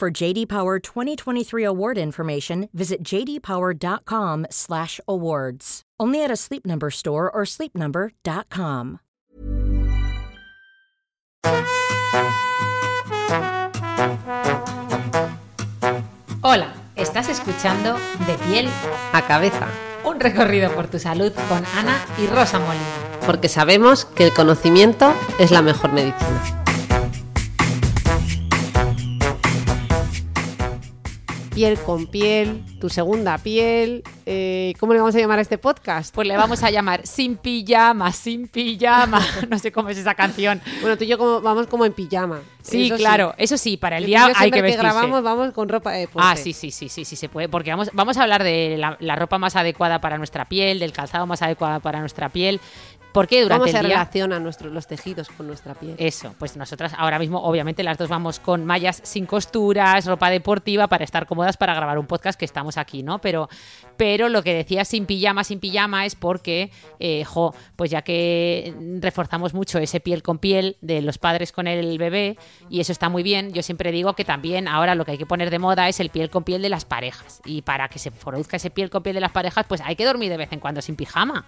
For JD Power 2023 award information, visit jdpower.com/awards. Only at a Sleep Number store or sleepnumber.com. Hola, estás escuchando De piel a cabeza, un recorrido por tu salud con Ana y Rosa Molina. porque sabemos que el conocimiento es la mejor medicina. Piel con piel, tu segunda piel. eh, ¿Cómo le vamos a llamar a este podcast? Pues le vamos a llamar Sin pijama, sin pijama. No sé cómo es esa canción. Bueno, tú y yo como, vamos como en pijama. Sí, Eso claro, eso sí, para el Yo día hay que vestirse. grabamos vamos con ropa de deporte. Ah, sí, sí, sí, sí, sí se puede, porque vamos, vamos a hablar de la, la ropa más adecuada para nuestra piel, del calzado más adecuado para nuestra piel, porque durante ¿Cómo se el día relaciona nuestro- los tejidos con nuestra piel? Eso, pues nosotras ahora mismo, obviamente, las dos vamos con mallas sin costuras, ropa deportiva para estar cómodas para grabar un podcast que estamos aquí, ¿no? Pero, pero lo que decía sin pijama, sin pijama es porque, eh, jo, pues ya que reforzamos mucho ese piel con piel de los padres con el bebé, y eso está muy bien, yo siempre digo que también ahora lo que hay que poner de moda es el piel con piel de las parejas. Y para que se produzca ese piel con piel de las parejas, pues hay que dormir de vez en cuando sin pijama.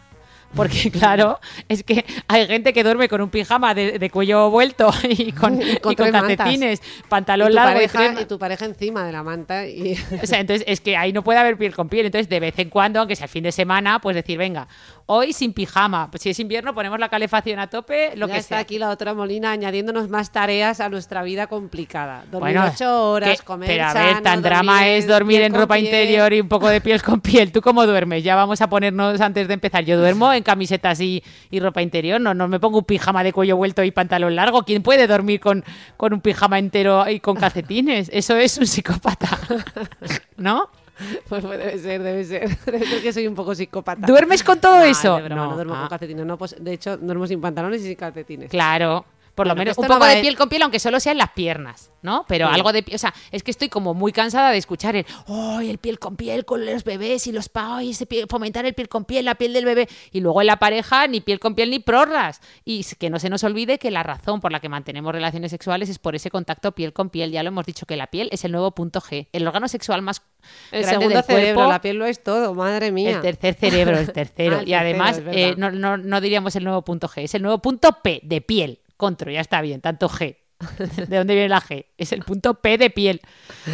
Porque claro, es que hay gente que duerme con un pijama de, de cuello vuelto y con, Y y con mantas. Y pantalón tu, largo y pareja, tres- y tu pareja encima de la manta y... o sea, entonces es que ahí no puede haber piel con piel. Entonces, de vez en cuando, aunque sea el fin de semana, pues decir, venga, hoy sin pijama. Pues si es invierno, ponemos la calefacción a tope, lo ya que está sea. aquí la otra Molina añadiéndonos más tareas a nuestra vida complicada. Dormir Bueno, ocho horas, que- comer Pero a ver, tan drama es dormir en ropa piel. interior y un poco de piel con piel. ¿Tú cómo duermes? Ya vamos a ponernos antes de empezar. Yo duermo en camisetas y, y ropa interior. No, no me pongo un pijama de cuello vuelto y pantalón largo. ¿Quién puede dormir con, con un pijama entero y con calcetines? Eso es un psicópata. ¿No? Pues, pues debe ser, debe ser. Debe ser que soy un poco psicópata. ¿Duermes con todo No, eso? de broma, no, duermo Ah, con calcetines. No, pues, de hecho, duermo sin pantalones y sin calcetines. Claro. Por lo Bueno, menos un no poco de piel con piel, aunque solo sea en las piernas, ¿no? Pero Sí. algo de piel. O sea, es que estoy como muy cansada de escuchar el. ¡Ay, el piel con piel con los bebés y los pa! y fomentar el piel con piel, la piel del bebé! Y luego en la pareja, ni piel con piel ni prorras. Y que no se nos olvide que la razón por la que mantenemos relaciones sexuales es por ese contacto piel con piel. Ya lo hemos dicho que la piel es el nuevo punto G. El órgano sexual más El grande segundo del cerebro, cuerpo. la piel lo es todo, madre mía. El tercer cerebro, el tercero. Ah, el y además, tercero, eh, no, no- no diríamos el nuevo punto G, es el nuevo punto P de piel. Contro, ya está bien, tanto G. ¿De dónde viene la G? Es el punto P de piel.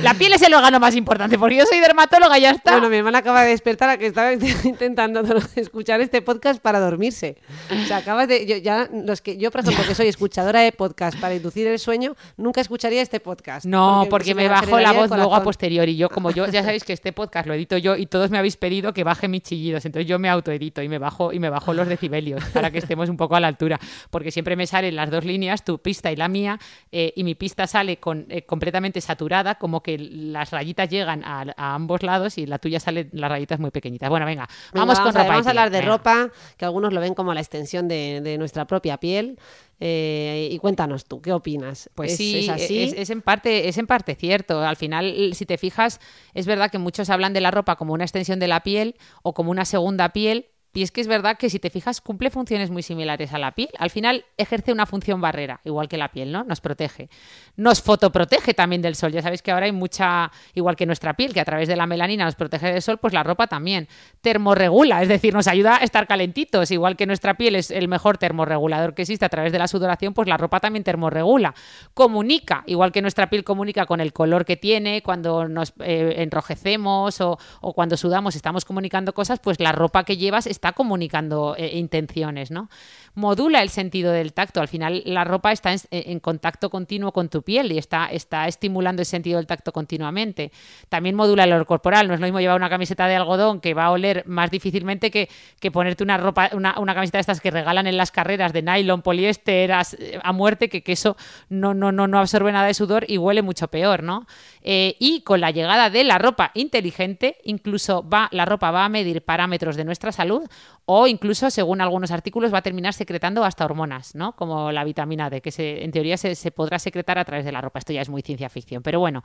La piel es el órgano más importante, porque yo soy dermatóloga y ya está. Bueno, mi hermana acaba de despertar a que estaba intentando escuchar este podcast para dormirse. O sea, acabas de. Yo, ya, los que, yo, por ejemplo, que soy escuchadora de podcast para inducir el sueño, nunca escucharía este podcast. No, porque, se me bajo la voz luego a posteriori. Yo, como yo, ya sabéis que este podcast lo edito yo y todos me habéis pedido que baje mis chillidos. Entonces yo me autoedito y me bajo y me bajo los decibelios para que estemos un poco a la altura. Porque siempre me salen las dos líneas, tu pista y la mía, eh, y mi pista sale con, eh, completamente saturada, como que las rayitas llegan a, a ambos lados y la tuya sale las rayitas muy pequeñitas. Bueno, venga, Venga, vamos, con a, ropa. vamos a hablar de Venga. ropa, que algunos lo ven como la extensión de, de nuestra propia piel. Eh, y cuéntanos tú, ¿qué opinas? Pues ¿Es- sí, ¿es así? Es, es en parte, es en parte cierto. Al final, si te fijas, es verdad que muchos hablan de la ropa como una extensión de la piel o como una segunda piel. Y es que es verdad que si te fijas, cumple funciones muy similares a la piel. Al final ejerce una función barrera, igual que la piel, ¿no? Nos protege. Nos fotoprotege también del sol. Ya sabéis que ahora hay mucha, igual que nuestra piel, que a través de la melanina nos protege del sol, pues la ropa también. Termorregula, es decir, nos ayuda a estar calentitos. Igual que nuestra piel es el mejor termorregulador que existe a través de la sudoración, pues la ropa también termorregula. Comunica, igual que nuestra piel comunica con el color que tiene, cuando nos eh, enrojecemos o, o cuando sudamos estamos comunicando cosas, pues la ropa que llevas está comunicando eh, intenciones, ¿no? Modula el sentido del tacto. Al final, la ropa está en, contacto continuo con tu piel y está, está estimulando el sentido del tacto continuamente. También modula el olor corporal. No es lo mismo llevar una camiseta de algodón que va a oler más difícilmente que, que ponerte una ropa, una, camiseta de estas que regalan en las carreras de nylon, poliéster, a, a muerte, que, que, eso no, no, no, no absorbe nada de sudor y huele mucho peor, ¿no? Eh, y con la llegada de la ropa inteligente, incluso va, la ropa va a medir parámetros de nuestra salud o incluso, según algunos artículos, va a terminar secretando hasta hormonas, ¿no? Como la vitamina D, que en teoría se, podrá secretar a través de la ropa. Esto ya es muy ciencia ficción, pero bueno.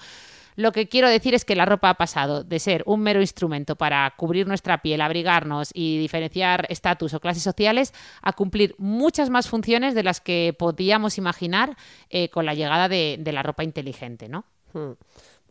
Lo que quiero decir es que la ropa ha pasado de ser un mero instrumento para cubrir nuestra piel, abrigarnos y diferenciar estatus o clases sociales a cumplir muchas más funciones de las que podíamos imaginar eh, con la llegada de, de, la ropa inteligente, ¿no? Hmm.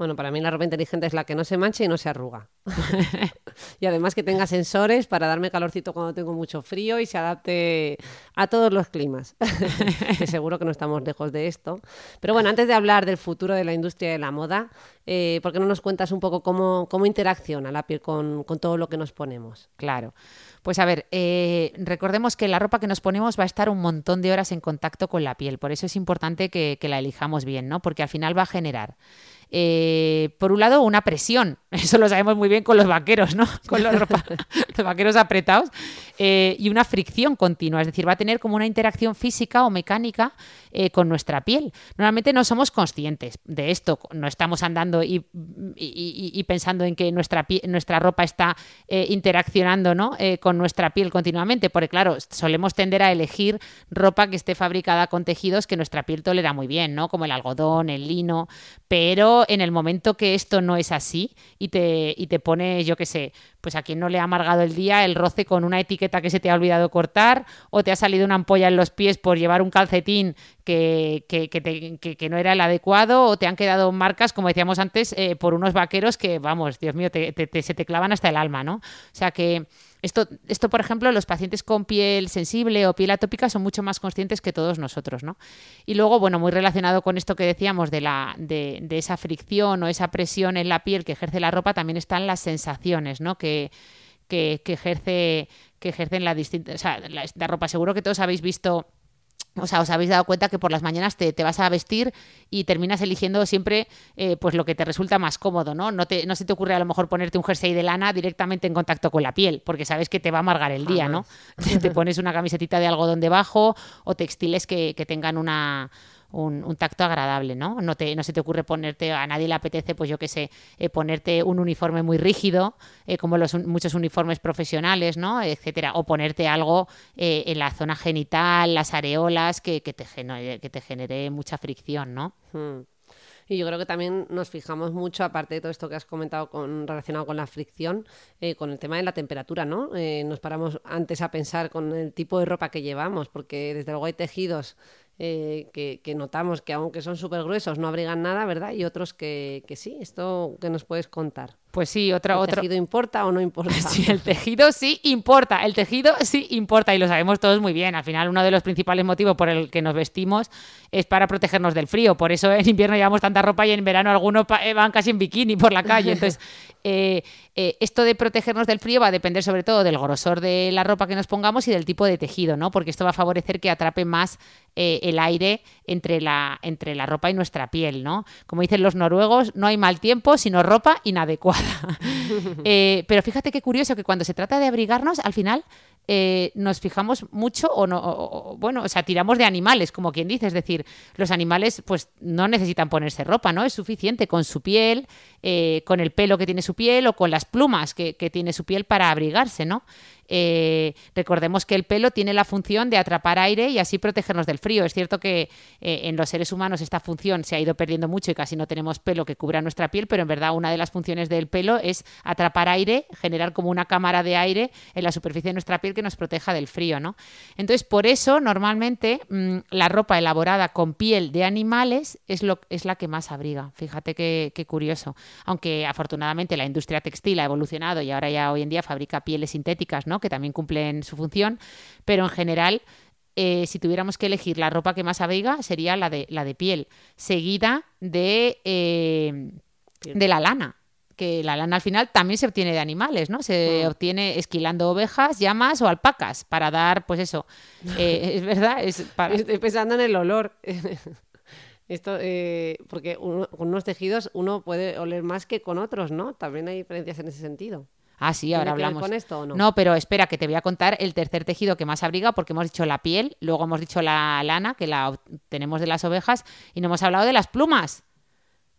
Bueno, para mí la ropa inteligente es la que no se mancha y no se arruga. y además que tenga sensores para darme calorcito cuando tengo mucho frío y se adapte a todos los climas. seguro que no estamos lejos de esto. Pero bueno, antes de hablar del futuro de la industria de la moda, eh, ¿por qué no nos cuentas un poco cómo, cómo interacciona la piel con, con todo lo que nos ponemos? Claro. Pues a ver, eh, recordemos que la ropa que nos ponemos va a estar un montón de horas en contacto con la piel, por eso es importante que, que la elijamos bien, ¿no? Porque al final va a generar eh, por un lado, una presión. Eso lo sabemos muy bien con los vaqueros, ¿no? Con los, los vaqueros apretados. Eh, y una fricción continua. Es decir, va a tener como una interacción física o mecánica eh, con nuestra piel. Normalmente no somos conscientes de esto. No estamos andando y, pensando en que nuestra, nuestra ropa está interaccionando ¿no? con nuestra piel continuamente. Porque, claro, solemos tender a elegir ropa que esté fabricada con tejidos que nuestra piel tolera muy bien, ¿no? Como el algodón, el lino. Pero en el momento que esto no es así y te, y te pone, yo qué sé, pues a quien no le ha amargado el día el roce con una etiqueta que se te ha olvidado cortar o te ha salido una ampolla en los pies por llevar un calcetín que, que, que, no era el adecuado o te han quedado marcas, como decíamos antes, eh, por unos vaqueros que, vamos, Dios mío, te, se te clavan hasta el alma, ¿no? O sea que esto, esto, por ejemplo, los pacientes con piel sensible o piel atópica son mucho más conscientes que todos nosotros, ¿no? Y luego, bueno, muy relacionado con esto que decíamos de, la, de, de esa fricción o esa presión en la piel que ejerce la ropa, también están las sensaciones, ¿no? Que, que, ejerce que ejercen la distinta, o sea, la ropa. Seguro que todos habéis visto o sea, os habéis dado cuenta que por las mañanas te, vas a vestir y terminas eligiendo siempre eh, pues lo que te resulta más cómodo, ¿no? No, te, no se te ocurre a lo mejor ponerte un jersey de lana directamente en contacto con la piel, porque sabes que te va a amargar el día, ¿no? te pones una camisetita de algodón debajo o textiles que tengan una, un, tacto agradable, ¿no? No, te, no se te ocurre ponerte, a nadie le apetece, pues yo qué sé, eh, ponerte un uniforme muy rígido, eh, como los muchos uniformes profesionales, ¿no? Etcétera. O ponerte algo eh, en la zona genital, las areolas, que, que, te, genere, que te genere mucha fricción, ¿no? Hmm. Y yo creo que también nos fijamos mucho, aparte de todo esto que has comentado con, relacionado con la fricción, con el tema de la temperatura, ¿no? nos paramos antes a pensar con el tipo de ropa que llevamos, porque desde luego hay tejidos eh, que, notamos que aunque son súper gruesos no abrigan nada, ¿verdad? Y otros que, que sí, esto que nos puedes contar. Pues sí, otra, ¿El tejido importa o no importa? Sí, el tejido sí importa, el tejido sí importa y lo sabemos todos muy bien. Al final, uno de los principales motivos por el que nos vestimos es para protegernos del frío. Por eso en invierno llevamos tanta ropa y en verano algunos eh, van casi en bikini por la calle. Entonces, eh, eh, esto de protegernos del frío va a depender sobre todo del grosor de la ropa que nos pongamos y del tipo de tejido, ¿no? Porque esto va a favorecer que atrape más el aire entre la, entre la ropa y nuestra piel, ¿no? Como dicen los noruegos, no hay mal tiempo, sino ropa inadecuada. Eh, pero fíjate qué curioso que cuando se trata de abrigarnos, al final eh, nos fijamos mucho o no, bueno, o sea, tiramos de animales, como quien dice, es decir, los animales pues no necesitan ponerse ropa, ¿no? Es suficiente con su piel, eh, con el pelo que tiene su piel o con las plumas que, que tiene su piel para abrigarse, ¿no? Eh, recordemos que el pelo tiene la función de atrapar aire y así protegernos del frío. Es cierto que eh, en los seres humanos esta función se ha ido perdiendo mucho y casi no tenemos pelo que cubra nuestra piel, pero en verdad una de las funciones del pelo es atrapar aire, generar como una cámara de aire en la superficie de nuestra piel que nos proteja del frío, ¿no? Entonces, por eso, normalmente, mm, la ropa elaborada con piel de animales es, lo, es la que más abriga. Fíjate qué, qué curioso. Aunque afortunadamente la industria textil ha evolucionado y ahora ya hoy en día fabrica pieles sintéticas, ¿no? Que también cumplen su función, pero en general eh, si tuviéramos que elegir la ropa que más abriga, sería la de, la de piel, seguida de, eh, de la lana. que la lana al final también se obtiene de animales, ¿no? Se obtiene esquilando ovejas, llamas o alpacas para dar, pues eso, eh, es verdad, es para... Estoy pensando en el olor. Esto, eh, porque uno- con unos tejidos uno puede oler más que con otros, ¿no? También hay diferencias en ese sentido. Ah, sí, ¿Tiene ahora hablamos. con esto o no? No, pero espera, que te voy a contar el tercer tejido que más abriga, porque hemos dicho la piel, luego hemos dicho la lana, que la tenemos de las ovejas, y no hemos hablado de las plumas.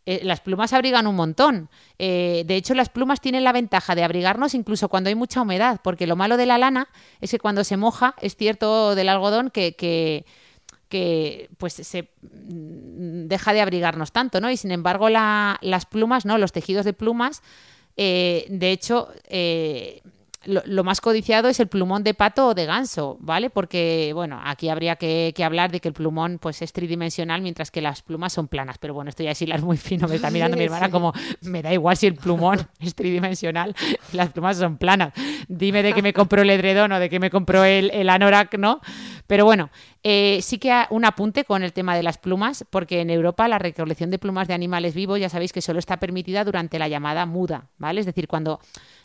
Eh, las plumas abrigan un montón. Eh, de hecho, las plumas tienen la ventaja de abrigarnos incluso cuando hay mucha humedad, porque lo malo de la lana es que cuando se moja, es cierto del algodón que, que, que, pues se mm, deja de abrigarnos tanto, ¿no? Y sin embargo, la- las plumas, ¿no? Los tejidos de plumas, eh, de hecho, eh, lo, lo más codiciado es el plumón de pato o de ganso, ¿vale? Porque, bueno, aquí habría que, que hablar de que el plumón pues es tridimensional, mientras que las plumas son planas. Pero bueno, esto ya es hilar muy fino, me está mirando mi hermana Sí. como, me da igual si el plumón es tridimensional, las plumas son planas. Dime de qué me compró el edredón o de qué me compró el, el anorak, ¿no? Pero bueno, eh, sí que un apunte con el tema de las plumas, porque en Europa la recolección de plumas de animales vivos ya sabéis que solo está permitida durante la llamada muda, ¿vale? Es decir, cuando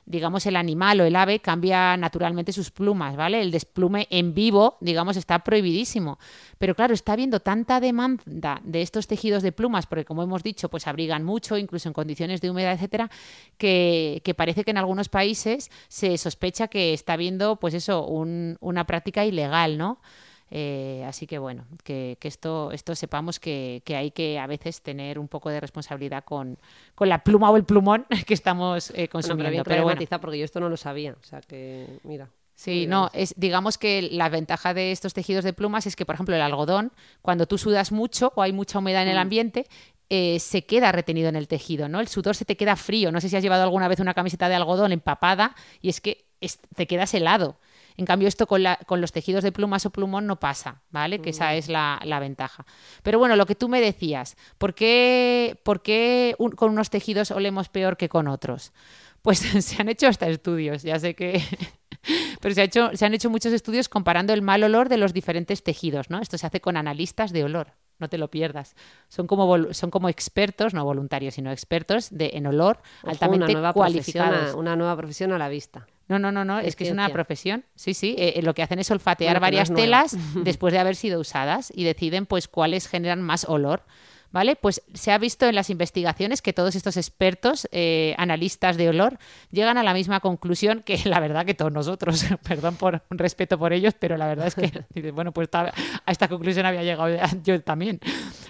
digamos el animal o el ave cambia naturalmente sus plumas, ¿vale? El desplume en vivo, digamos, está prohibidísimo. Pero claro, está habiendo tanta demanda de estos tejidos de plumas, porque como hemos dicho, pues abrigan mucho, incluso en condiciones de humedad, etcétera, que, que parece que en algunos países se sospecha que está habiendo, pues eso, un- una práctica ilegal, ¿no? Eh, así que bueno, que, que esto, esto sepamos que, que hay que a veces tener un poco de responsabilidad con, con la pluma o el plumón que estamos eh, Bueno, consumiendo. pero bueno. porque yo esto no lo sabía. O sea que, mira. Sí, no, es, digamos que la ventaja de estos tejidos de plumas es que, por ejemplo, el algodón, cuando tú sudas mucho o hay mucha humedad en el ambiente, eh, se queda retenido en el tejido, ¿no? El sudor se te queda frío. No sé si has llevado alguna vez una camiseta de algodón empapada y es que es- te quedas helado. En cambio, esto con, la- con los tejidos de plumas o plumón no pasa, ¿vale? Que esa es la, la ventaja. Pero bueno, lo que tú me decías, ¿por qué, por qué un- con unos tejidos olemos peor que con otros? Pues se han hecho hasta estudios, ya sé que... Pero se, ha hecho, se han hecho muchos estudios comparando el mal olor de los diferentes tejidos, ¿no? Esto se hace con analistas de olor, no te lo pierdas. Son como, vol- son como expertos, no voluntarios, sino expertos de, en olor Ojo, altamente una nueva cualificados. una nueva profesión a la vista. No, no, no, no, Es es que es una profesión. Sí, sí, eh, eh, lo que hacen es olfatear Bueno, que no varias telas después de haber sido usadas y deciden pues cuáles generan más olor. ¿Vale? Pues se ha visto en las investigaciones que todos estos expertos, eh, analistas de olor, llegan a la misma conclusión que la verdad que todos nosotros. Perdón por un respeto por ellos, pero la verdad es que, bueno, pues a esta conclusión había llegado yo también.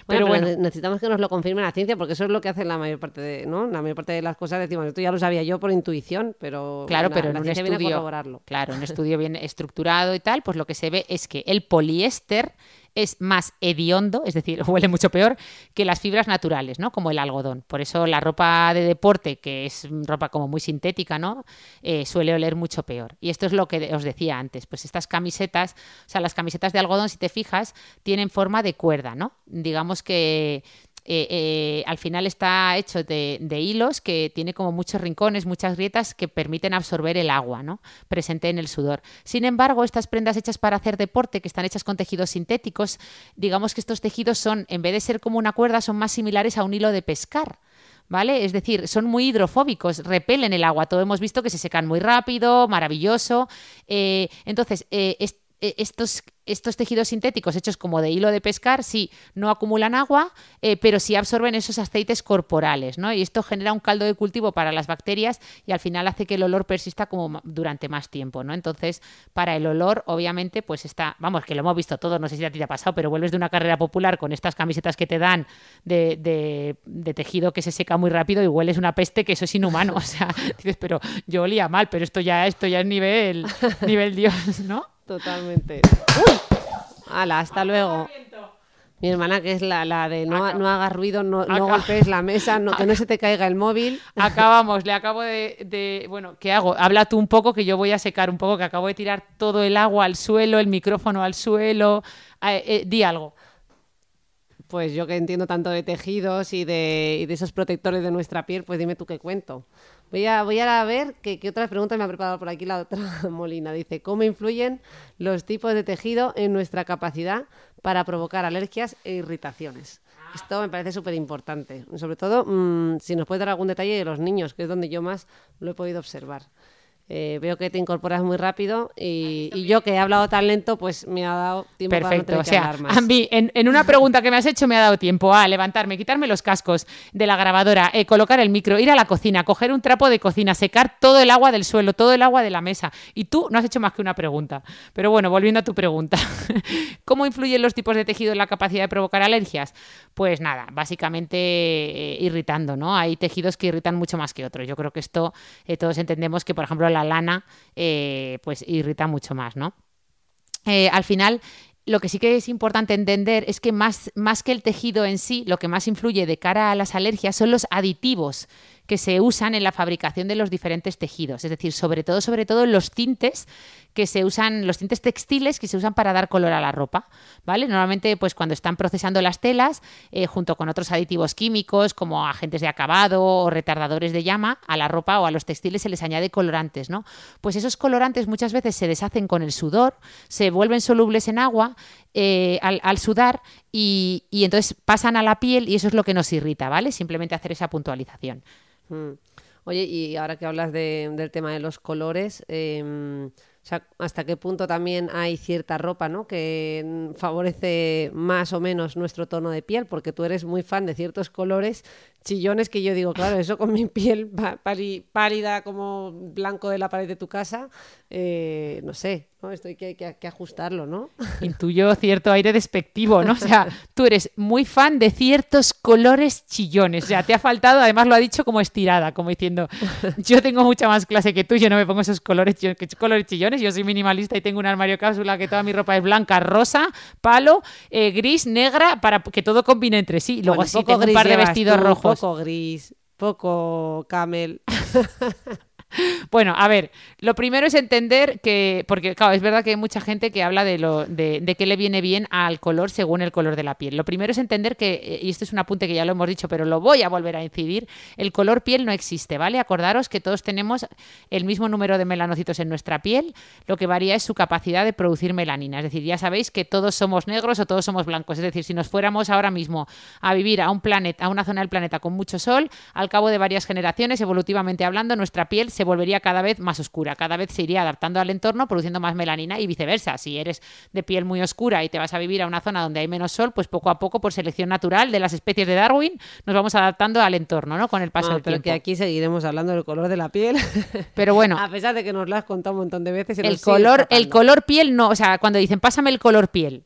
Pero Bueno, bueno, ne- necesitamos que nos lo confirme la ciencia porque eso es lo que hacen la mayor parte de, ¿no? La mayor parte de las cosas decimos, esto ya lo sabía yo por intuición, pero Claro, la- pero en un viene a estudio, corroborarlo. claro, un estudio bien estructurado y tal, pues lo que se ve es que el poliéster es más hediondo, es decir, huele mucho peor que las fibras naturales, ¿no? Como el algodón. Por eso la ropa de deporte, que es ropa como muy sintética, ¿no? Eh, suele oler mucho peor. Y esto es lo que os decía antes, pues estas camisetas, o sea, las camisetas de algodón, si te fijas, tienen forma de cuerda, ¿no? Digamos que eh, eh, al final está hecho de, hilos que tiene como muchos rincones, muchas grietas que permiten absorber el agua ¿no? presente en el sudor. Sin embargo, estas prendas hechas para hacer deporte, que están hechas con tejidos sintéticos, digamos que estos tejidos son, en vez de ser como una cuerda, son más similares a un hilo de pescar. ¿Vale? Es decir, son muy hidrofóbicos, repelen el agua. Todo hemos visto que se secan muy rápido, maravilloso. Eh, entonces, es- eh, estos, estos tejidos sintéticos hechos como de hilo de pescar, sí, no acumulan agua, eh, pero sí absorben esos aceites corporales, ¿no? Y esto genera un caldo de cultivo para las bacterias y al final hace que el olor persista como durante más tiempo, ¿no? Entonces, para el olor, obviamente, pues está, vamos, que lo hemos visto todos, no sé si a ti te ha pasado, pero vuelves de una carrera popular con estas camisetas que te dan de, de- de tejido que se seca muy rápido y hueles una peste que eso es inhumano. O sea, dices, pero yo olía mal, pero esto ya, esto ya es nivel, nivel Dios, ¿no? Totalmente. ¡Uy! ¡Hala, hasta luego! Mi hermana, que es la, la de no, hagas ruido, no, no golpees la mesa, no, que no se te caiga el móvil. Acabamos, le acabo de, de- Bueno, ¿qué hago? Habla tú un poco que yo voy a secar un poco, que acabo de tirar todo el agua al suelo, el micrófono al suelo. Eh, eh, di algo. Pues yo que entiendo tanto de tejidos y de, y de esos protectores de nuestra piel, pues dime tú qué cuento. Voy a, voy a ver qué, qué otras preguntas me ha preparado por aquí la otra Molina. Dice, ¿cómo influyen los tipos de tejido en nuestra capacidad para provocar alergias e irritaciones? Esto me parece súper importante. Sobre todo, mm, si nos puedes dar algún detalle de los niños, que es donde yo más lo he podido observar. Eh, veo que te incorporas muy rápido y, y, yo que he hablado tan lento, pues me ha dado tiempo Perfecto. para no tener o sea, que hablar más. a mí, en, en, una pregunta que me has hecho, me ha dado tiempo a levantarme, quitarme los cascos de la grabadora, eh, colocar el micro, ir a la cocina, coger un trapo de cocina, secar todo el agua del suelo, todo el agua de la mesa. Y tú no has hecho más que una pregunta. Pero bueno, volviendo a tu pregunta, ¿cómo influyen los tipos de tejido en la capacidad de provocar alergias? Pues nada, básicamente eh, irritando, ¿no? Hay tejidos que irritan mucho más que otros. Yo creo que esto eh, todos entendemos que, por ejemplo, la lana eh, pues irrita mucho más, ¿no? Eh, al final, lo que sí que es importante entender es que más, más que el tejido en sí, lo que más influye de cara a las alergias son los aditivos que se usan en la fabricación de los diferentes tejidos, es decir, sobre todo, sobre todo los tintes que se usan, los tintes textiles que se usan para dar color a la ropa, ¿vale? Normalmente, pues cuando están procesando las telas, eh, junto con otros aditivos químicos como agentes de acabado o retardadores de llama, a la ropa o a los textiles se les añade colorantes, ¿no? Pues esos colorantes muchas veces se deshacen con el sudor, se vuelven solubles en agua eh, al, sudar y, y entonces pasan a la piel y eso es lo que nos irrita, ¿vale? Simplemente hacer esa puntualización. Mm. Oye, y ahora que hablas de, del tema de los colores, eh, ¿hasta qué punto también hay cierta ropa ¿no? que favorece más o menos nuestro tono de piel? Porque tú eres muy fan de ciertos colores chillones que yo digo, claro, eso con mi piel pálida como blanco de la pared de tu casa, eh, no sé, ¿no? Esto hay que, que, que, ajustarlo, ¿no? Intuyo cierto aire despectivo, ¿no? O sea, tú eres muy fan de ciertos colores chillones, o sea, te ha faltado, además lo ha dicho como estirada, como diciendo, yo tengo mucha más clase que tú, yo no me pongo esos colores, colores chillones, yo soy minimalista y tengo un armario cápsula que toda mi ropa es blanca, rosa, palo, eh, gris, negra, para que todo combine entre sí. Luego bueno, sí tengo un par de vestidos tú, rojos. Poco gris, poco camel. Bueno, a ver, lo primero es entender que, porque claro, es verdad que hay mucha gente que habla de, lo, de, de qué le viene bien al color según el color de la piel. Lo primero es entender que, y esto es un apunte que ya lo hemos dicho, pero lo voy a volver a incidir, el color piel no existe, ¿vale? Acordaros que todos tenemos el mismo número de melanocitos en nuestra piel, lo que varía es su capacidad de producir melanina. Es decir, ya sabéis que todos somos negros o todos somos blancos. Es decir, si nos fuéramos ahora mismo a vivir a un planeta, a una zona del planeta con mucho sol, al cabo de varias generaciones, evolutivamente hablando, nuestra piel se volvería cada vez más oscura, cada vez se iría adaptando al entorno, produciendo más melanina y viceversa. Si eres de piel muy oscura y te vas a vivir a una zona donde hay menos sol, pues poco a poco, por selección natural de las especies de Darwin, nos vamos adaptando al entorno, ¿no? Con el paso ah, del pero tiempo. que aquí seguiremos hablando del color de la piel. Pero bueno, a pesar de que nos lo has contado un montón de veces. el color, el color piel no, o sea, cuando dicen pásame el color piel,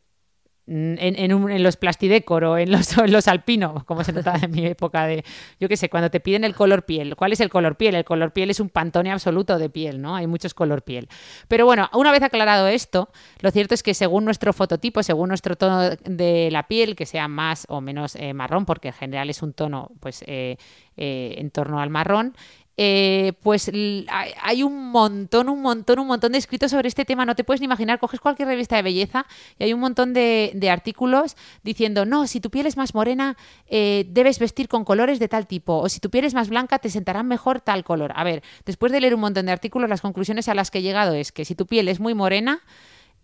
en, en, los plastidecor o en los, en los alpinos, como se notaba en mi época de, yo qué sé, cuando te piden el color piel. ¿Cuál es el color piel? El color piel es un pantone absoluto de piel, ¿no? Hay muchos color piel. Pero bueno, una vez aclarado esto, lo cierto es que según nuestro fototipo, según nuestro tono de la piel, que sea más o menos eh, marrón, porque en general es un tono pues eh, eh, en torno al marrón, eh, pues hay un montón, un montón, un montón de escritos sobre este tema. No te puedes ni imaginar, coges cualquier revista de belleza y hay un montón de, de artículos diciendo, no, si tu piel es más morena, eh, debes vestir con colores de tal tipo, o si tu piel es más blanca, te sentarán mejor tal color. A ver, después de leer un montón de artículos, las conclusiones a las que he llegado es que si tu piel es muy morena,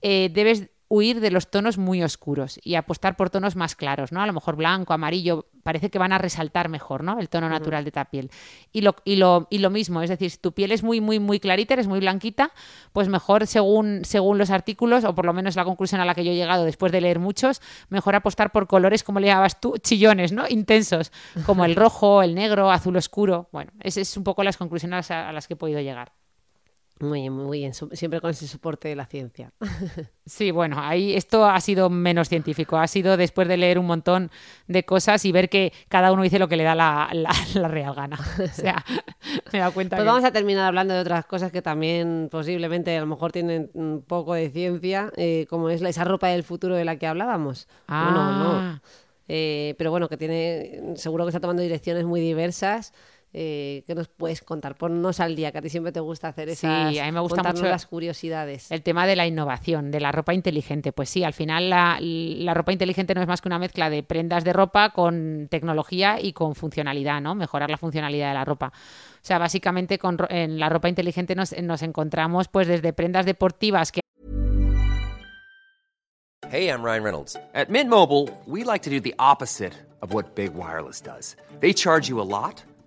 eh, debes huir de los tonos muy oscuros y apostar por tonos más claros, ¿no? A lo mejor blanco, amarillo, parece que van a resaltar mejor, ¿no? El tono uh -huh. natural de tu piel. Y lo, y, lo, y lo mismo, es decir, si tu piel es muy, muy, muy clarita, eres muy blanquita, pues mejor según, según los artículos, o por lo menos la conclusión a la que yo he llegado después de leer muchos, mejor apostar por colores, como le llamabas tú, chillones, ¿no? Intensos, como el rojo, el negro, azul oscuro. Bueno, esas es un poco las conclusiones a, a las que he podido llegar. Muy bien, muy bien. Siempre con ese soporte de la ciencia. Sí, bueno, ahí esto ha sido menos científico. Ha sido después de leer un montón de cosas y ver que cada uno dice lo que le da la, la, la real gana. O sea, me he dado cuenta. Pues que... vamos a terminar hablando de otras cosas que también posiblemente a lo mejor tienen un poco de ciencia, eh, como es esa ropa del futuro de la que hablábamos. Ah. Bueno, no. Eh, pero bueno, que tiene, seguro que está tomando direcciones muy diversas. Eh, ¿Qué nos puedes contar? Ponnos al día, que a ti siempre te gusta hacer esas, sí, a mí me gusta mucho las curiosidades. El tema de la innovación, de la ropa inteligente. Pues sí, al final la, la, ropa inteligente no es más que una mezcla de prendas de ropa con tecnología y con funcionalidad, ¿no? Mejorar la funcionalidad de la ropa. O sea, básicamente con, en la ropa inteligente nos, nos encontramos pues desde prendas deportivas que Hey, I'm Ryan Reynolds. At Mint Mobile, we like to do the opposite of what Big Wireless does. They charge you a lot,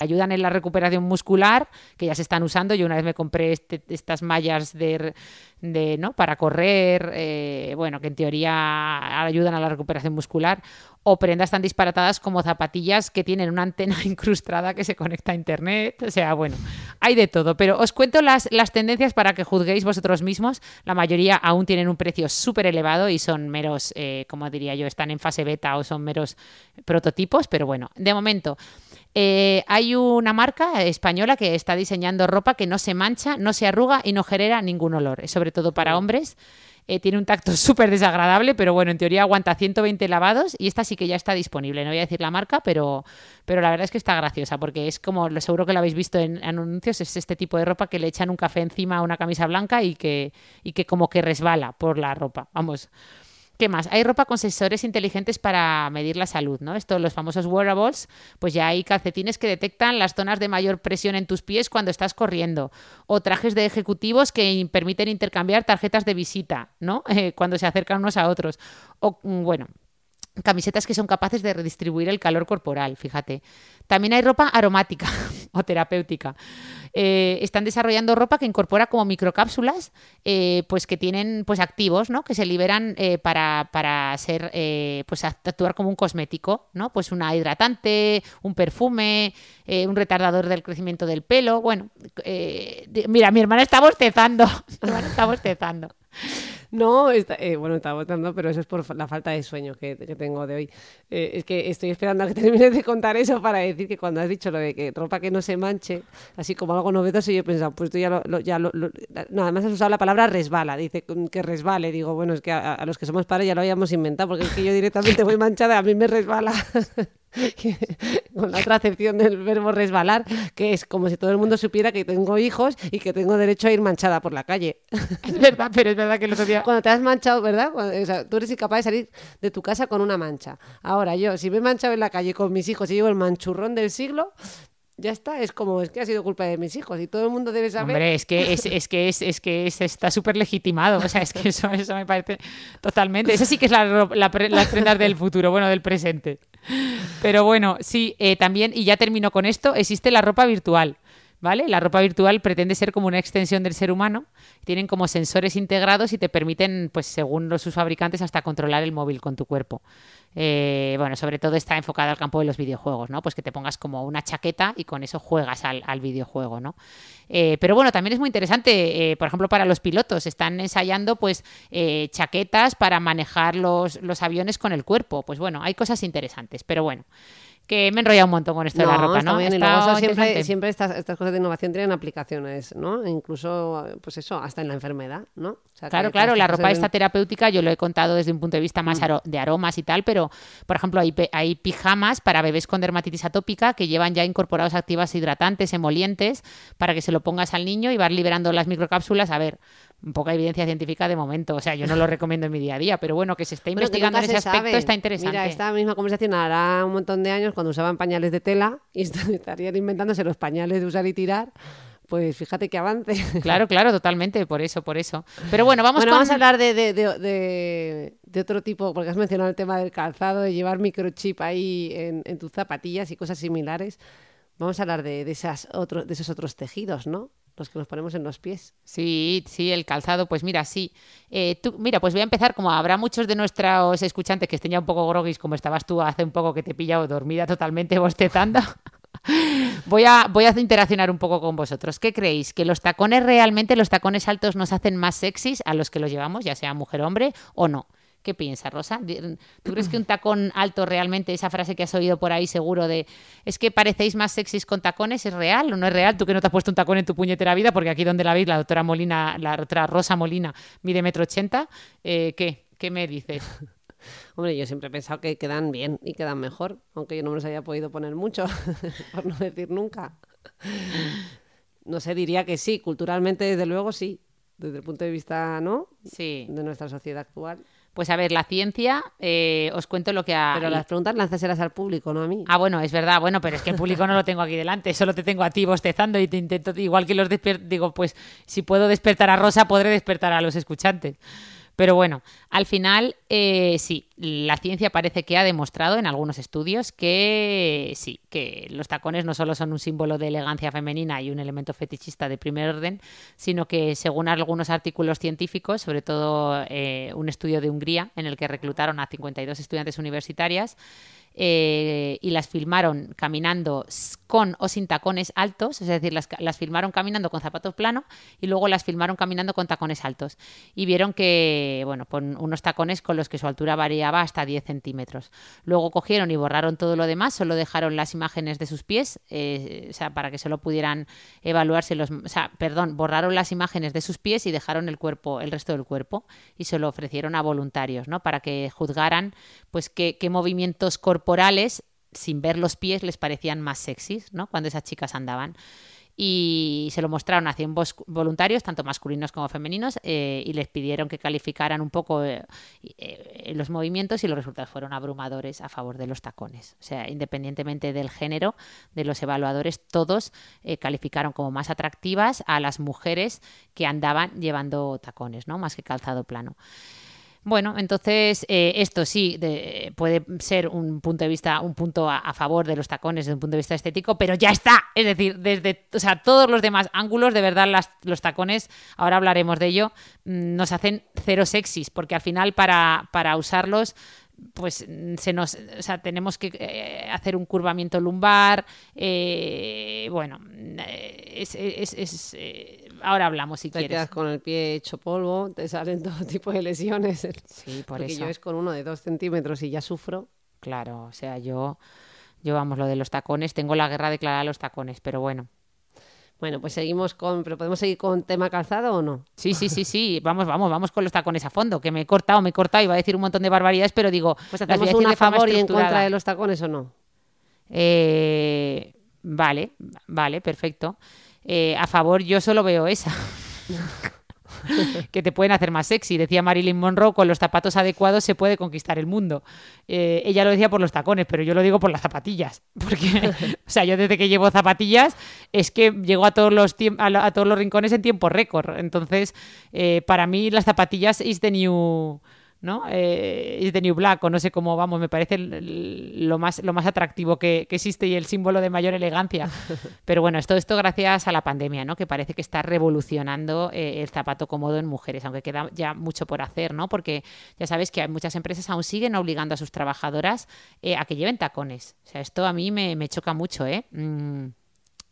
Ayudan en la recuperación muscular, que ya se están usando. Yo una vez me compré este- estas mallas de, de, ¿no? para correr, eh, bueno, que en teoría ayudan a la recuperación muscular, o prendas tan disparatadas como zapatillas que tienen una antena incrustada que se conecta a internet. O sea, bueno, hay de todo. Pero os cuento las, las tendencias para que juzguéis vosotros mismos. La mayoría aún tienen un precio súper elevado y son meros, eh, como diría yo, están en fase beta o son meros prototipos, pero bueno, de momento. Eh, hay una marca española que está diseñando ropa que no se mancha, no se arruga y no genera ningún olor. Sobre todo para hombres. Eh, tiene un tacto súper desagradable, pero bueno, en teoría aguanta 120 lavados y esta sí que ya está disponible. No voy a decir la marca, pero, pero la verdad es que está graciosa porque es como, lo seguro que lo habéis visto en, en anuncios, es este tipo de ropa que le echan un café encima a una camisa blanca y que, y que como que resbala por la ropa. Vamos. ¿Qué más? Hay ropa con sensores inteligentes para medir la salud, ¿no? Esto, los famosos wearables, pues ya hay calcetines que detectan las zonas de mayor presión en tus pies cuando estás corriendo, o trajes de ejecutivos que permiten intercambiar tarjetas de visita, ¿no? Eh, cuando se acercan unos a otros. O, mm, bueno, camisetas que son capaces de redistribuir el calor corporal, fíjate. También hay ropa aromática o terapéutica. Eh, están desarrollando ropa que incorpora como microcápsulas, eh, pues que tienen pues activos, ¿no? Que se liberan eh, para, para ser, pues act- actuar como un cosmético, ¿no? Pues una hidratante, un perfume, un retardador del crecimiento del pelo. Bueno, mira, mi hermana está bostezando. Mi hermana está bostezando. No, está- eh, bueno, estaba votando, pero eso es por la falta de sueño que, que tengo de hoy. Eh, es que estoy esperando a que termines de contar eso para decir que cuando has dicho lo de que ropa que no se manche, así como algo novedoso, yo he pensado, pues tú ya lo... lo- ya lo, lo- no, además has usado la palabra resbala, dice mm, que resbale. Digo, bueno, es que a, a los que somos padres ya lo habíamos inventado, porque es que yo directamente voy manchada, a mí me resbala. Con la otra acepción del verbo resbalar, que es como si todo el mundo supiera que tengo hijos y que tengo derecho a ir manchada por la calle. Es verdad, pero es verdad que el otro día... Cuando te has manchado, ¿verdad? Cuando- o sea, tú eres incapaz de salir de tu casa con una mancha. Ahora yo, si me he manchado en la calle con mis hijos y llevo el manchurrón del siglo, ya está. Es como, es que ha sido culpa de mis hijos y todo el mundo debe saber. Hombre, es que es, es que es, que es- está súper legitimado. O sea, es que eso, eso me parece totalmente. Eso sí que es la, la las prendas del futuro, bueno, del presente. Pero bueno, sí, eh, también, y ya termino con esto, existe la ropa virtual. ¿Vale? La ropa virtual pretende ser como una extensión del ser humano. Tienen como sensores integrados y te permiten, pues según los, sus fabricantes, hasta controlar el móvil con tu cuerpo. Eh, bueno, sobre todo está enfocada al campo de los videojuegos, ¿no? Pues que te pongas como una chaqueta y con eso juegas al, videojuego, ¿no? Eh, pero bueno, también es muy interesante, eh, por ejemplo, para los pilotos. Están ensayando, pues, eh, chaquetas para manejar los, los aviones con el cuerpo. Pues bueno, hay cosas interesantes, pero bueno. Que me he enrollado un montón con esto de la ropa, ¿no? bien, y luego siempre, siempre estas, estas cosas de innovación tienen aplicaciones, ¿no? Incluso, pues eso, hasta en la enfermedad, ¿no? O sea, que Claro, claro, la ropa esta terapéutica yo lo he contado desde un punto de vista Mm. más aro- de aromas y tal, pero por ejemplo hay, hay pijamas para bebés con dermatitis atópica que llevan ya incorporados activas hidratantes, emolientes, para que se lo pongas al niño y vas liberando las microcápsulas. A ver, poca evidencia científica de momento, o sea, yo no lo recomiendo en mi día a día, pero bueno, que se esté Bueno, investigando en ese se aspecto sabe. está interesante. Mira, esta misma conversación hará un montón de años cuando usaban pañales de tela y est- estarían inventándose los pañales de usar y tirar. Pues fíjate que avance. Claro, claro, totalmente, por eso, por eso. Pero bueno, vamos bueno, con... vamos a hablar de, de- de- de- de otro tipo, porque has mencionado el tema del calzado, de llevar microchip ahí en, en tus zapatillas y cosas similares. Vamos a hablar de, de esas otros, de esos otros tejidos, ¿no? Los que nos ponemos en los pies. Sí, sí, el calzado, pues mira, sí. Eh, tú, mira, pues voy a empezar, como habrá muchos de nuestros escuchantes que estén ya un poco groguis, como estabas tú hace un poco que te he pillado dormida totalmente bostezando. Voy a, voy a interaccionar un poco con vosotros. ¿Qué creéis? ¿Que los tacones realmente, los tacones altos nos hacen más sexys a los que los llevamos, ya sea mujer o hombre, o no? ¿Qué piensas, Rosa? ¿Tú crees que un tacón alto realmente, esa frase que has oído por ahí seguro de es que parecéis más sexys con tacones, ¿es real o no es real? Tú que no te has puesto un tacón en tu puñetera vida, porque aquí donde la veis, la doctora Molina, la doctora Rosa Molina mide metro ochenta, eh, ¿qué? ¿Qué me dices? Hombre, yo siempre he pensado que quedan bien y quedan mejor, aunque yo no me los haya podido poner mucho, por no decir nunca. No sé, diría que sí, culturalmente desde luego sí, desde el punto de vista, ¿no? Sí. De nuestra sociedad actual. Pues a ver, la ciencia, eh, os cuento lo que ha... Pero las preguntas lánzaselas al público, no a mí. Ah, bueno, es verdad, bueno, pero es que el público no lo tengo aquí delante, solo te tengo a ti bostezando y te intento, igual que los desper... digo, pues si puedo despertar a Rosa, podré despertar a los escuchantes. Pero bueno, al final eh, sí, la ciencia parece que ha demostrado en algunos estudios que sí, que los tacones no solo son un símbolo de elegancia femenina y un elemento fetichista de primer orden, sino que según algunos artículos científicos, sobre todo eh, un estudio de Hungría en el que reclutaron a 52 estudiantes universitarias, eh, y las filmaron caminando con o sin tacones altos, es decir, las, las filmaron caminando con zapatos planos y luego las filmaron caminando con tacones altos. Y vieron que, bueno, con unos tacones con los que su altura variaba hasta 10 centímetros. Luego cogieron y borraron todo lo demás, solo dejaron las imágenes de sus pies, eh, o sea, para que solo pudieran evaluarse los... O sea, perdón, borraron las imágenes de sus pies y dejaron el cuerpo, el resto del cuerpo, y se lo ofrecieron a voluntarios, ¿no? Para que juzgaran, pues, qué, qué movimientos corporales sin ver los pies les parecían más sexys, ¿no? Cuando esas chicas andaban. Y se lo mostraron a 100 voluntarios, tanto masculinos como femeninos, eh, y les pidieron que calificaran un poco eh, eh, los movimientos y los resultados fueron abrumadores a favor de los tacones. O sea, independientemente del género de los evaluadores, todos calificaron como más atractivas a las mujeres que andaban llevando tacones, ¿no? Más que calzado plano. Bueno, entonces eh, esto sí de, puede ser un punto de vista, un punto a, favor de los tacones desde un punto de vista estético, pero ya está. Es decir, desde o sea, todos los demás ángulos, de verdad, las, los tacones, ahora hablaremos de ello, nos hacen cero sexys, porque al final para, para usarlos pues se nos, o sea, tenemos que eh, hacer un curvamiento lumbar, eh, bueno, es, es, es eh, ahora hablamos si te quieres. quedas con el pie hecho polvo, te salen todo tipo de lesiones. Sí, por Porque eso. yo es con uno de dos centímetros y ya sufro. Claro, o sea, yo, yo vamos, lo de los tacones, tengo la guerra declarada a los tacones, pero bueno. Bueno, pues seguimos con, pero podemos seguir con tema calzado o no? Sí, sí, sí, sí, vamos, vamos, vamos con los tacones a fondo, que me he cortado, me he cortado, iba a decir un montón de barbaridades, pero digo, Pues voy a una a favor y en contra de los tacones o no. Eh, vale, vale, perfecto. Eh, a favor, yo solo veo esa. que te pueden hacer más sexy. Decía Marilyn Monroe, con los zapatos adecuados se puede conquistar el mundo. Eh, ella lo decía por los tacones, pero yo lo digo por las zapatillas. Porque, o sea, yo desde que llevo zapatillas es que llego a todos los, a, a todos los rincones en tiempo récord. Entonces, eh, para mí las zapatillas is the new... ¿no? Eh, is the new black, o no sé cómo vamos, me parece lo más, lo más atractivo que, que existe y el símbolo de mayor elegancia. Pero bueno, esto, esto gracias a la pandemia, ¿no? Que parece que está revolucionando eh, el zapato cómodo en mujeres, aunque queda ya mucho por hacer, ¿no? Porque ya sabes que muchas empresas aún siguen obligando a sus trabajadoras eh, a que lleven tacones. O sea, esto a mí me, me choca mucho, ¿eh? Mm.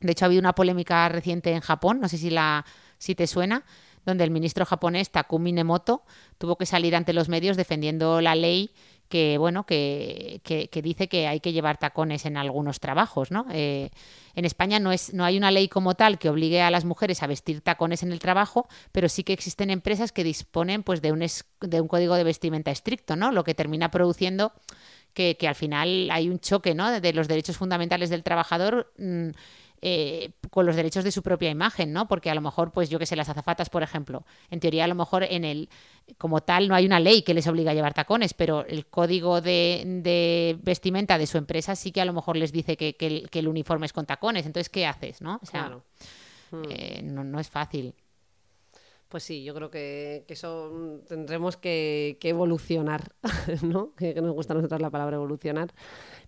De hecho, ha habido una polémica reciente en Japón, no sé si, la, si te suena, donde el ministro japonés Takumi Nemoto tuvo que salir ante los medios defendiendo la ley que bueno que, que- dice que hay que llevar tacones en algunos trabajos, ¿no? Eh, en España no es no hay una ley como tal que obligue a las mujeres a vestir tacones en el trabajo, pero sí que existen empresas que disponen pues de un es- de un código de vestimenta estricto, ¿no? Lo que termina produciendo que, que al final hay un choque, ¿no? De, de los derechos fundamentales del trabajador. mm, eh, con los derechos de su propia imagen, ¿no? Porque a lo mejor, pues yo que sé, las azafatas, por ejemplo, en teoría a lo mejor en el, como tal, no hay una ley que les obliga a llevar tacones, pero el código de, de vestimenta de su empresa sí que a lo mejor les dice que, que el, que el uniforme es con tacones. Entonces, ¿qué haces, no? O sea, Claro. eh, no, no es fácil. Pues sí, yo creo que, que eso tendremos que, que evolucionar, ¿no? Que, que nos gusta a nosotros la palabra evolucionar.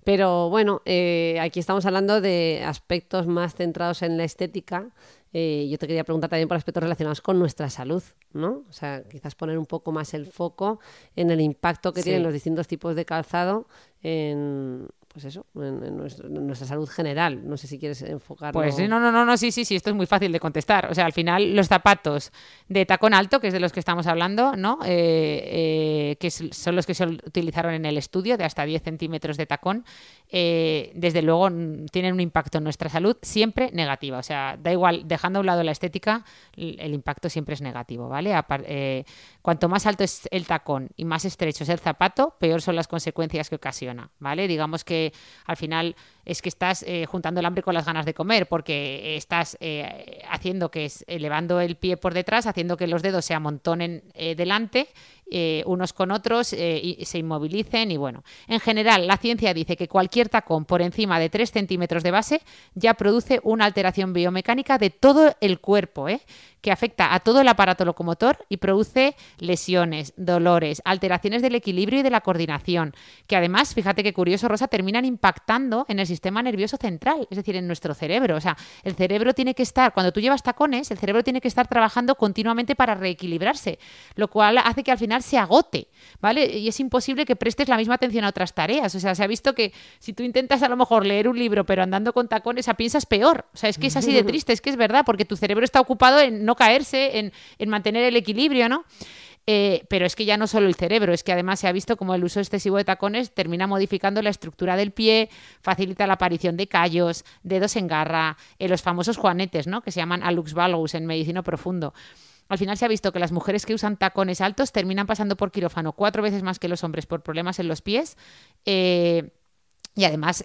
Pero bueno, eh, aquí estamos hablando de aspectos más centrados en la estética eh, yo te quería preguntar también por aspectos relacionados con nuestra salud, ¿no? O sea, quizás poner un poco más el foco en el impacto que Sí. tienen los distintos tipos de calzado en, pues eso, en, nuestra, salud general. No sé si quieres enfocarlo. Pues no, no, no, no, sí, sí, sí, esto es muy fácil de contestar. O sea, al final los zapatos de tacón alto, que es de los que estamos hablando, ¿no? Eh, eh, que son los que se utilizaron en el estudio, de hasta 10 centímetros de tacón, eh, desde luego tienen un impacto en nuestra salud siempre negativa. O sea, da igual, dejando a un lado la estética, el impacto siempre es negativo, ¿vale? Eh, cuanto más alto es el tacón y más estrecho es el zapato, peor son las consecuencias que ocasiona, ¿vale? Digamos que al final es que estás eh, juntando el hambre con las ganas de comer, porque estás eh, haciendo que es elevando el pie por detrás, haciendo que los dedos se amontonen eh, delante unos con otros y se inmovilicen y bueno, en general la ciencia dice que cualquier tacón por encima de 3 centímetros de base ya produce una alteración biomecánica de todo el cuerpo, que afecta a todo el aparato locomotor y produce lesiones, dolores, alteraciones del equilibrio y de la coordinación, que además, fíjate qué curioso, Rosa, terminan impactando en el sistema nervioso central, es decir, en nuestro cerebro. O sea, el cerebro tiene que estar, cuando tú llevas tacones, el cerebro tiene que estar trabajando continuamente para reequilibrarse, lo cual hace que al final se agote, ¿vale? Y es imposible que prestes la misma atención a otras tareas. O sea, se ha visto que si tú intentas a lo mejor leer un libro, pero andando con tacones, a piensas peor. O sea, es que es así de triste, es que es verdad, porque tu cerebro está ocupado en no caerse, en, en mantener el equilibrio, ¿no? Eh, pero es que ya no solo el cerebro, es que además se ha visto como el uso excesivo de tacones termina modificando la estructura del pie, facilita la aparición de callos, dedos en garra, eh, los famosos juanetes, ¿no? que se llaman alux valgus en medicina profundo. Al final se ha visto que las mujeres que usan tacones altos terminan pasando por quirófano cuatro veces más que los hombres por problemas en los pies. eh, y además,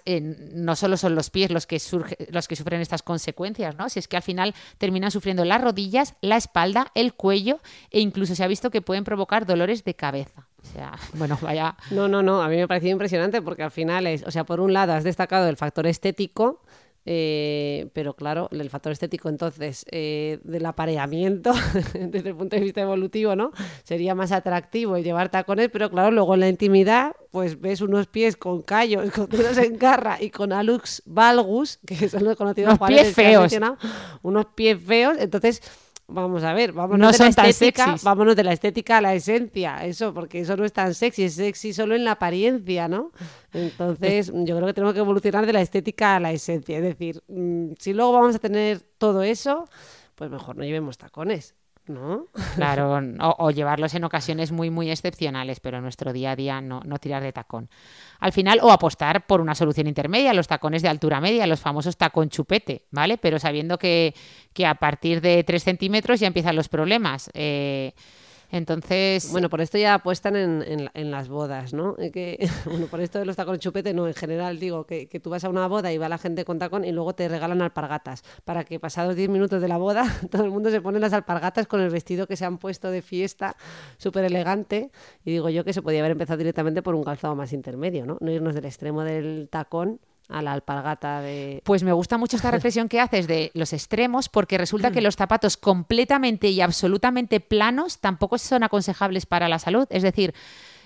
no solo son los pies los que, surge- los que sufren estas consecuencias, ¿no? Si es que al final terminan sufriendo las rodillas, la espalda, el cuello e incluso se ha visto que pueden provocar dolores de cabeza. O sea, bueno, vaya. No, no, no, a mí me ha parecido impresionante porque al final es, o sea, por un lado has destacado el factor estético, eh, pero claro, el factor estético entonces eh, del apareamiento desde el punto de vista evolutivo, ¿no? Sería más atractivo el llevar tacones, pero claro, luego en la intimidad pues ves unos pies con callos, con dedos en garra y con alux valgus, que son los conocidos juanetes pies feos. mencionado, unos pies feos, entonces... Vamos a ver, vámonos No de la estética, vámonos de la estética a la esencia, eso, porque eso no es tan sexy, es sexy solo en la apariencia, ¿no? Entonces, yo creo que tenemos que evolucionar de la estética a la esencia, es decir, mm, si luego vamos a tener todo eso, pues mejor no llevemos tacones, ¿no? Claro, o, llevarlos en ocasiones muy, muy excepcionales, pero en nuestro día a día no, no tirar de tacón. Al final, o apostar por una solución intermedia, los tacones de altura media, los famosos tacón chupete, ¿vale? Pero sabiendo que, que a partir de 3 centímetros ya empiezan los problemas. Eh, entonces, Bueno, por esto ya apuestan en, en la- en las bodas, ¿no? Que, por esto de los tacones chupete, no, en general digo que, que tú vas a una boda y va la gente con tacón y luego te regalan alpargatas, para que pasados 10 minutos de la boda todo el mundo se pone las alpargatas con el vestido que se han puesto de fiesta, súper elegante, y digo yo que se podía haber empezado directamente por un calzado más intermedio, ¿no? No irnos del extremo del tacón a la alpargata de... Pues me gusta mucho esta reflexión que haces de los extremos, porque resulta que los zapatos completamente y absolutamente planos tampoco son aconsejables para la salud. Es decir,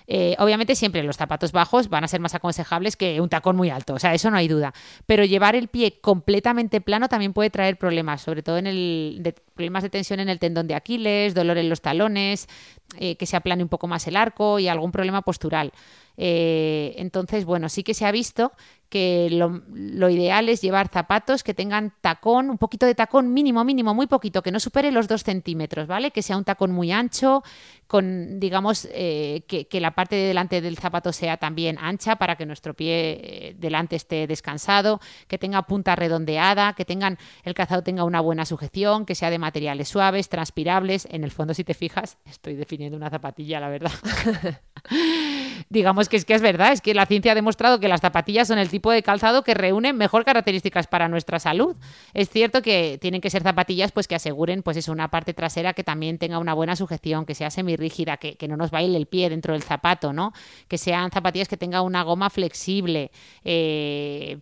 eh, obviamente siempre los zapatos bajos van a ser más aconsejables que un tacón muy alto, o sea, eso no hay duda. Pero llevar el pie completamente plano también puede traer problemas, sobre todo en el de- problemas de tensión en el tendón de Aquiles, dolor en los talones, eh, que se aplane un poco más el arco y algún problema postural. Eh, entonces, bueno, sí que se ha visto que lo, ideal es llevar zapatos que tengan tacón, un poquito de tacón mínimo, mínimo, muy poquito, que no supere los dos centímetros, ¿vale? Que sea un tacón muy ancho, con, digamos, eh, que, que la parte de delante del zapato sea también ancha para que nuestro pie eh, delante esté descansado, que tenga punta redondeada, que tengan, el calzado tenga una buena sujeción, que sea de materiales suaves, transpirables. En el fondo, si te fijas, estoy definiendo una zapatilla, la verdad. digamos que es que es verdad, es que la ciencia ha demostrado que las zapatillas son el tipo de calzado que reúnen mejor características para nuestra salud. Es cierto que tienen que ser zapatillas pues que aseguren pues eso, una parte trasera que también tenga una buena sujeción, que sea semirrígida, que, que no nos baile el pie dentro del zapato, ¿no? Que sean zapatillas que tengan una goma flexible. eh,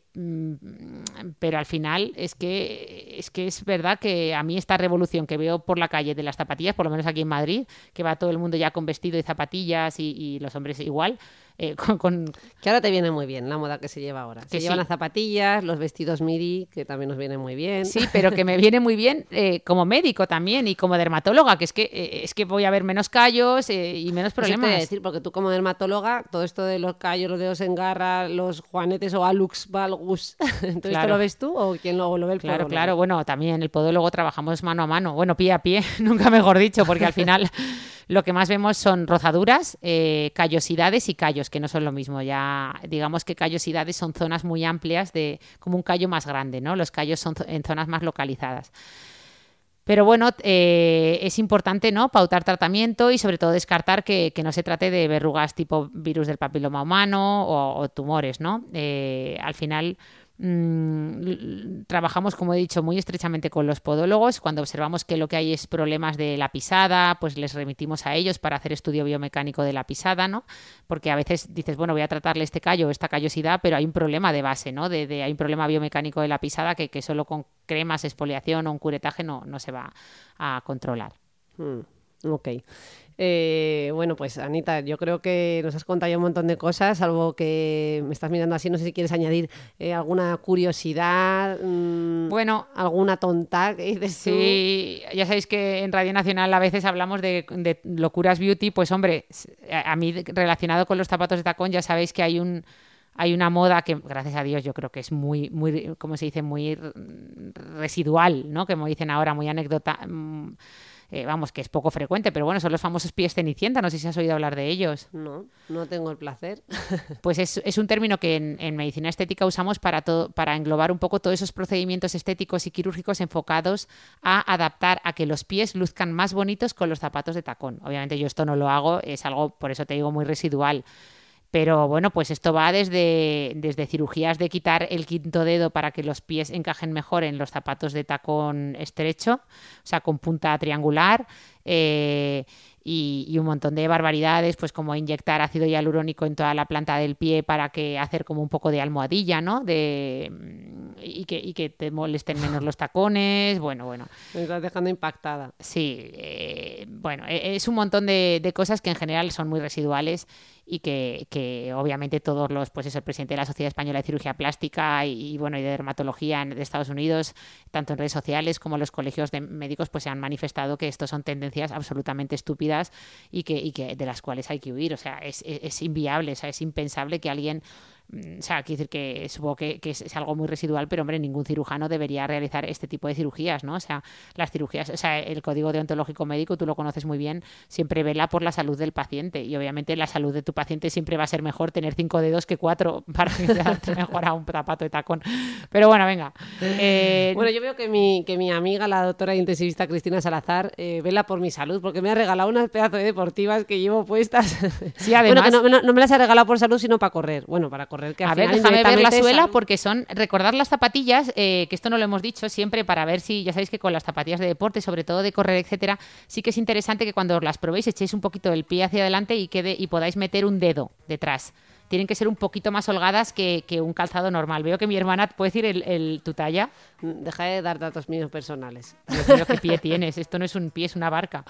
pero al final es que es que es verdad que a mí esta revolución que veo por la calle de las zapatillas, por lo menos aquí en Madrid, que va todo el mundo ya con vestido y zapatillas y, y los hombres igual, eh, con, con- Que ahora te viene muy bien la moda que se lleva ahora. Se llevan las zapatillas, los vestidos midi, que también nos vienen muy bien. Sí, pero que me viene muy bien eh, como médico también y como dermatóloga, que es que, eh, es que voy a ver menos callos y menos Eso te problemas. decir, porque tú como dermatóloga, todo esto de los callos, los dedos en garra, los juanetes o alux valgus, ¿todo esto Claro. lo ves tú o quién lo, lo ve el Claro, podólogo? claro. Bueno, también el podólogo trabajamos mano a mano. Bueno, pie a pie, nunca mejor dicho, porque al final lo que más vemos son rozaduras, callosidades y callos, que no son lo mismo. Ya digamos que callosidades son zonas muy amplias de como un callo más grande, ¿no? Los callos son en zonas más localizadas. Pero bueno, eh, es importante ¿no? pautar tratamiento y sobre todo descartar que, no se trate de verrugas tipo virus del papiloma humano o, o tumores. ¿no? Eh, al final mm, trabajamos, como he dicho, muy estrechamente con los podólogos. Cuando observamos que lo que hay es problemas de la pisada, pues les remitimos a ellos para hacer estudio biomecánico de la pisada, ¿no? Porque a veces dices, bueno, voy a tratarle este callo esta callosidad, pero hay un problema de base, ¿no? De, hay un problema biomecánico de la pisada que, que solo con cremas, exfoliación o un curetaje no, no se va a controlar. Mm, ok. Eh, bueno, pues Anita, yo creo que nos has contado ya un montón de cosas, salvo que me estás mirando así, no sé si quieres añadir eh, alguna curiosidad, mm, Bueno, alguna tonta que dices tú. Sí, ya sabéis que en Radio Nacional a veces hablamos de, de locuras beauty, pues hombre, a, a mí relacionado con los zapatos de tacón ya sabéis que hay un hay una moda que gracias a Dios yo creo que es muy muy como se dice muy residual, ¿no? Como dicen ahora, muy anécdota mm, eh, vamos, que es poco frecuente, pero bueno, son los famosos pies cenicienta, no sé si has oído hablar de ellos. No, no tengo el placer. Pues es, es un término que en, en medicina estética usamos para, todo, para englobar un poco todos esos procedimientos estéticos y quirúrgicos enfocados a adaptar a que los pies luzcan más bonitos con los zapatos de tacón. Obviamente yo esto no lo hago, es algo, por eso te digo, muy residual. Pero bueno, pues esto va desde, desde cirugías de quitar el quinto dedo para que los pies encajen mejor en los zapatos de tacón estrecho, o sea, con punta triangular, eh, y, y un montón de barbaridades, pues como inyectar ácido hialurónico en toda la planta del pie para que hacer como un poco de almohadilla, ¿no? De, mm, y, que, y que te molesten menos los tacones, bueno, bueno. Me estás dejando impactada. Sí, eh, bueno, e- es un montón de, de cosas que en general son muy residuales y que, que obviamente todos los, pues es el presidente de la Sociedad Española de Cirugía Plástica y, y, bueno, y de dermatología en- de Estados Unidos, tanto en redes sociales como los colegios de médicos, pues se han manifestado que esto son tendencias absolutamente estúpidas y que, de las cuales hay que huir. O sea, es, es- inviable, o sea, es impensable que alguien o sea, quiero decir que supongo que, que es, es algo muy residual, pero hombre, ningún cirujano debería realizar este tipo de cirugías, ¿no? O sea, las cirugías, o sea, el código deontológico médico, tú lo conoces muy bien, siempre vela por la salud del paciente y obviamente la salud de tu paciente siempre va a ser mejor tener cinco dedos que cuatro para que te adapte mejor a un zapato de tacón. Pero bueno, venga. Eh, Bueno, yo veo que mi, que mi amiga, la doctora intensivista Cristina Salazar, eh, vela por mi salud, porque me ha regalado unas pedazos de deportivas que llevo puestas. Sí, además- Bueno, que no, no- no me las ha regalado por salud, sino para correr. Bueno, para correr, que al A ver, déjame ver la suela porque son, recordar las zapatillas, eh, que esto no lo hemos dicho siempre para ver si, ya sabéis que con las zapatillas de deporte, sobre todo de correr, etcétera, sí que es interesante que cuando las probéis echéis un poquito el pie hacia adelante y, quede, y podáis meter un dedo detrás. Tienen que ser un poquito más holgadas que, que un calzado normal. Veo que mi hermana puede decir el, el- tu talla. Deja de dar datos míos personales. Dios mío, qué pie tienes. Esto no es un pie, es una barca.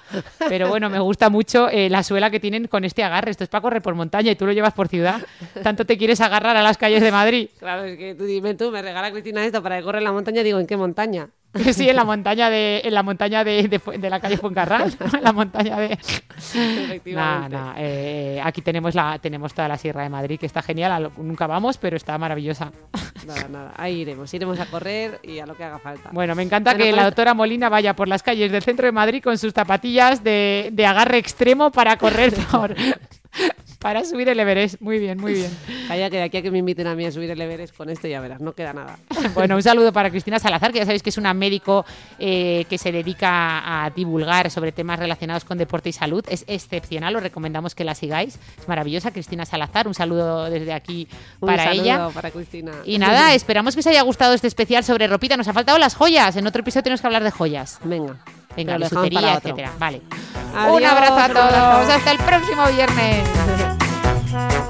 Pero bueno, me gusta mucho eh, la suela que tienen con este agarre. Esto es para correr por montaña y tú lo llevas por ciudad. Tanto te quieres agarrar a las calles de Madrid. Claro, es que tú dime tú, me regala Cristina esto para que corre en la montaña, digo, ¿en qué montaña? Sí, en la montaña de, en la montaña de, de la calle Fuencarral, en la montaña de. Nah, eh, aquí tenemos la, tenemos toda la Sierra de Madrid, que está genial. Nunca vamos, pero está maravillosa. Nada, nada, ahí iremos, iremos a correr y a lo que haga falta. Bueno, me encanta Bueno, que la esto- doctora Molina vaya por las calles del centro de Madrid con sus zapatillas de, de agarre extremo para correr por, para subir el Everest. Muy bien, muy bien. Calla que de aquí a que me inviten a mí a subir el Everest con esto ya verás, no queda nada. Bueno, un saludo para Cristina Salazar, que ya sabéis que es una médico eh, que se dedica a divulgar sobre temas relacionados con deporte y salud. Es excepcional, os recomendamos que la sigáis. Es maravillosa, Cristina Salazar. Un saludo desde aquí Un para saludo ella. para Cristina. Y nada, esperamos que os haya gustado este especial sobre ropita. Nos ha faltado las joyas. En otro episodio tenemos que hablar de joyas. Venga, Venga, bisutería, etcétera. Vale. Adiós, un abrazo a un todos. Hasta el próximo viernes. Bye.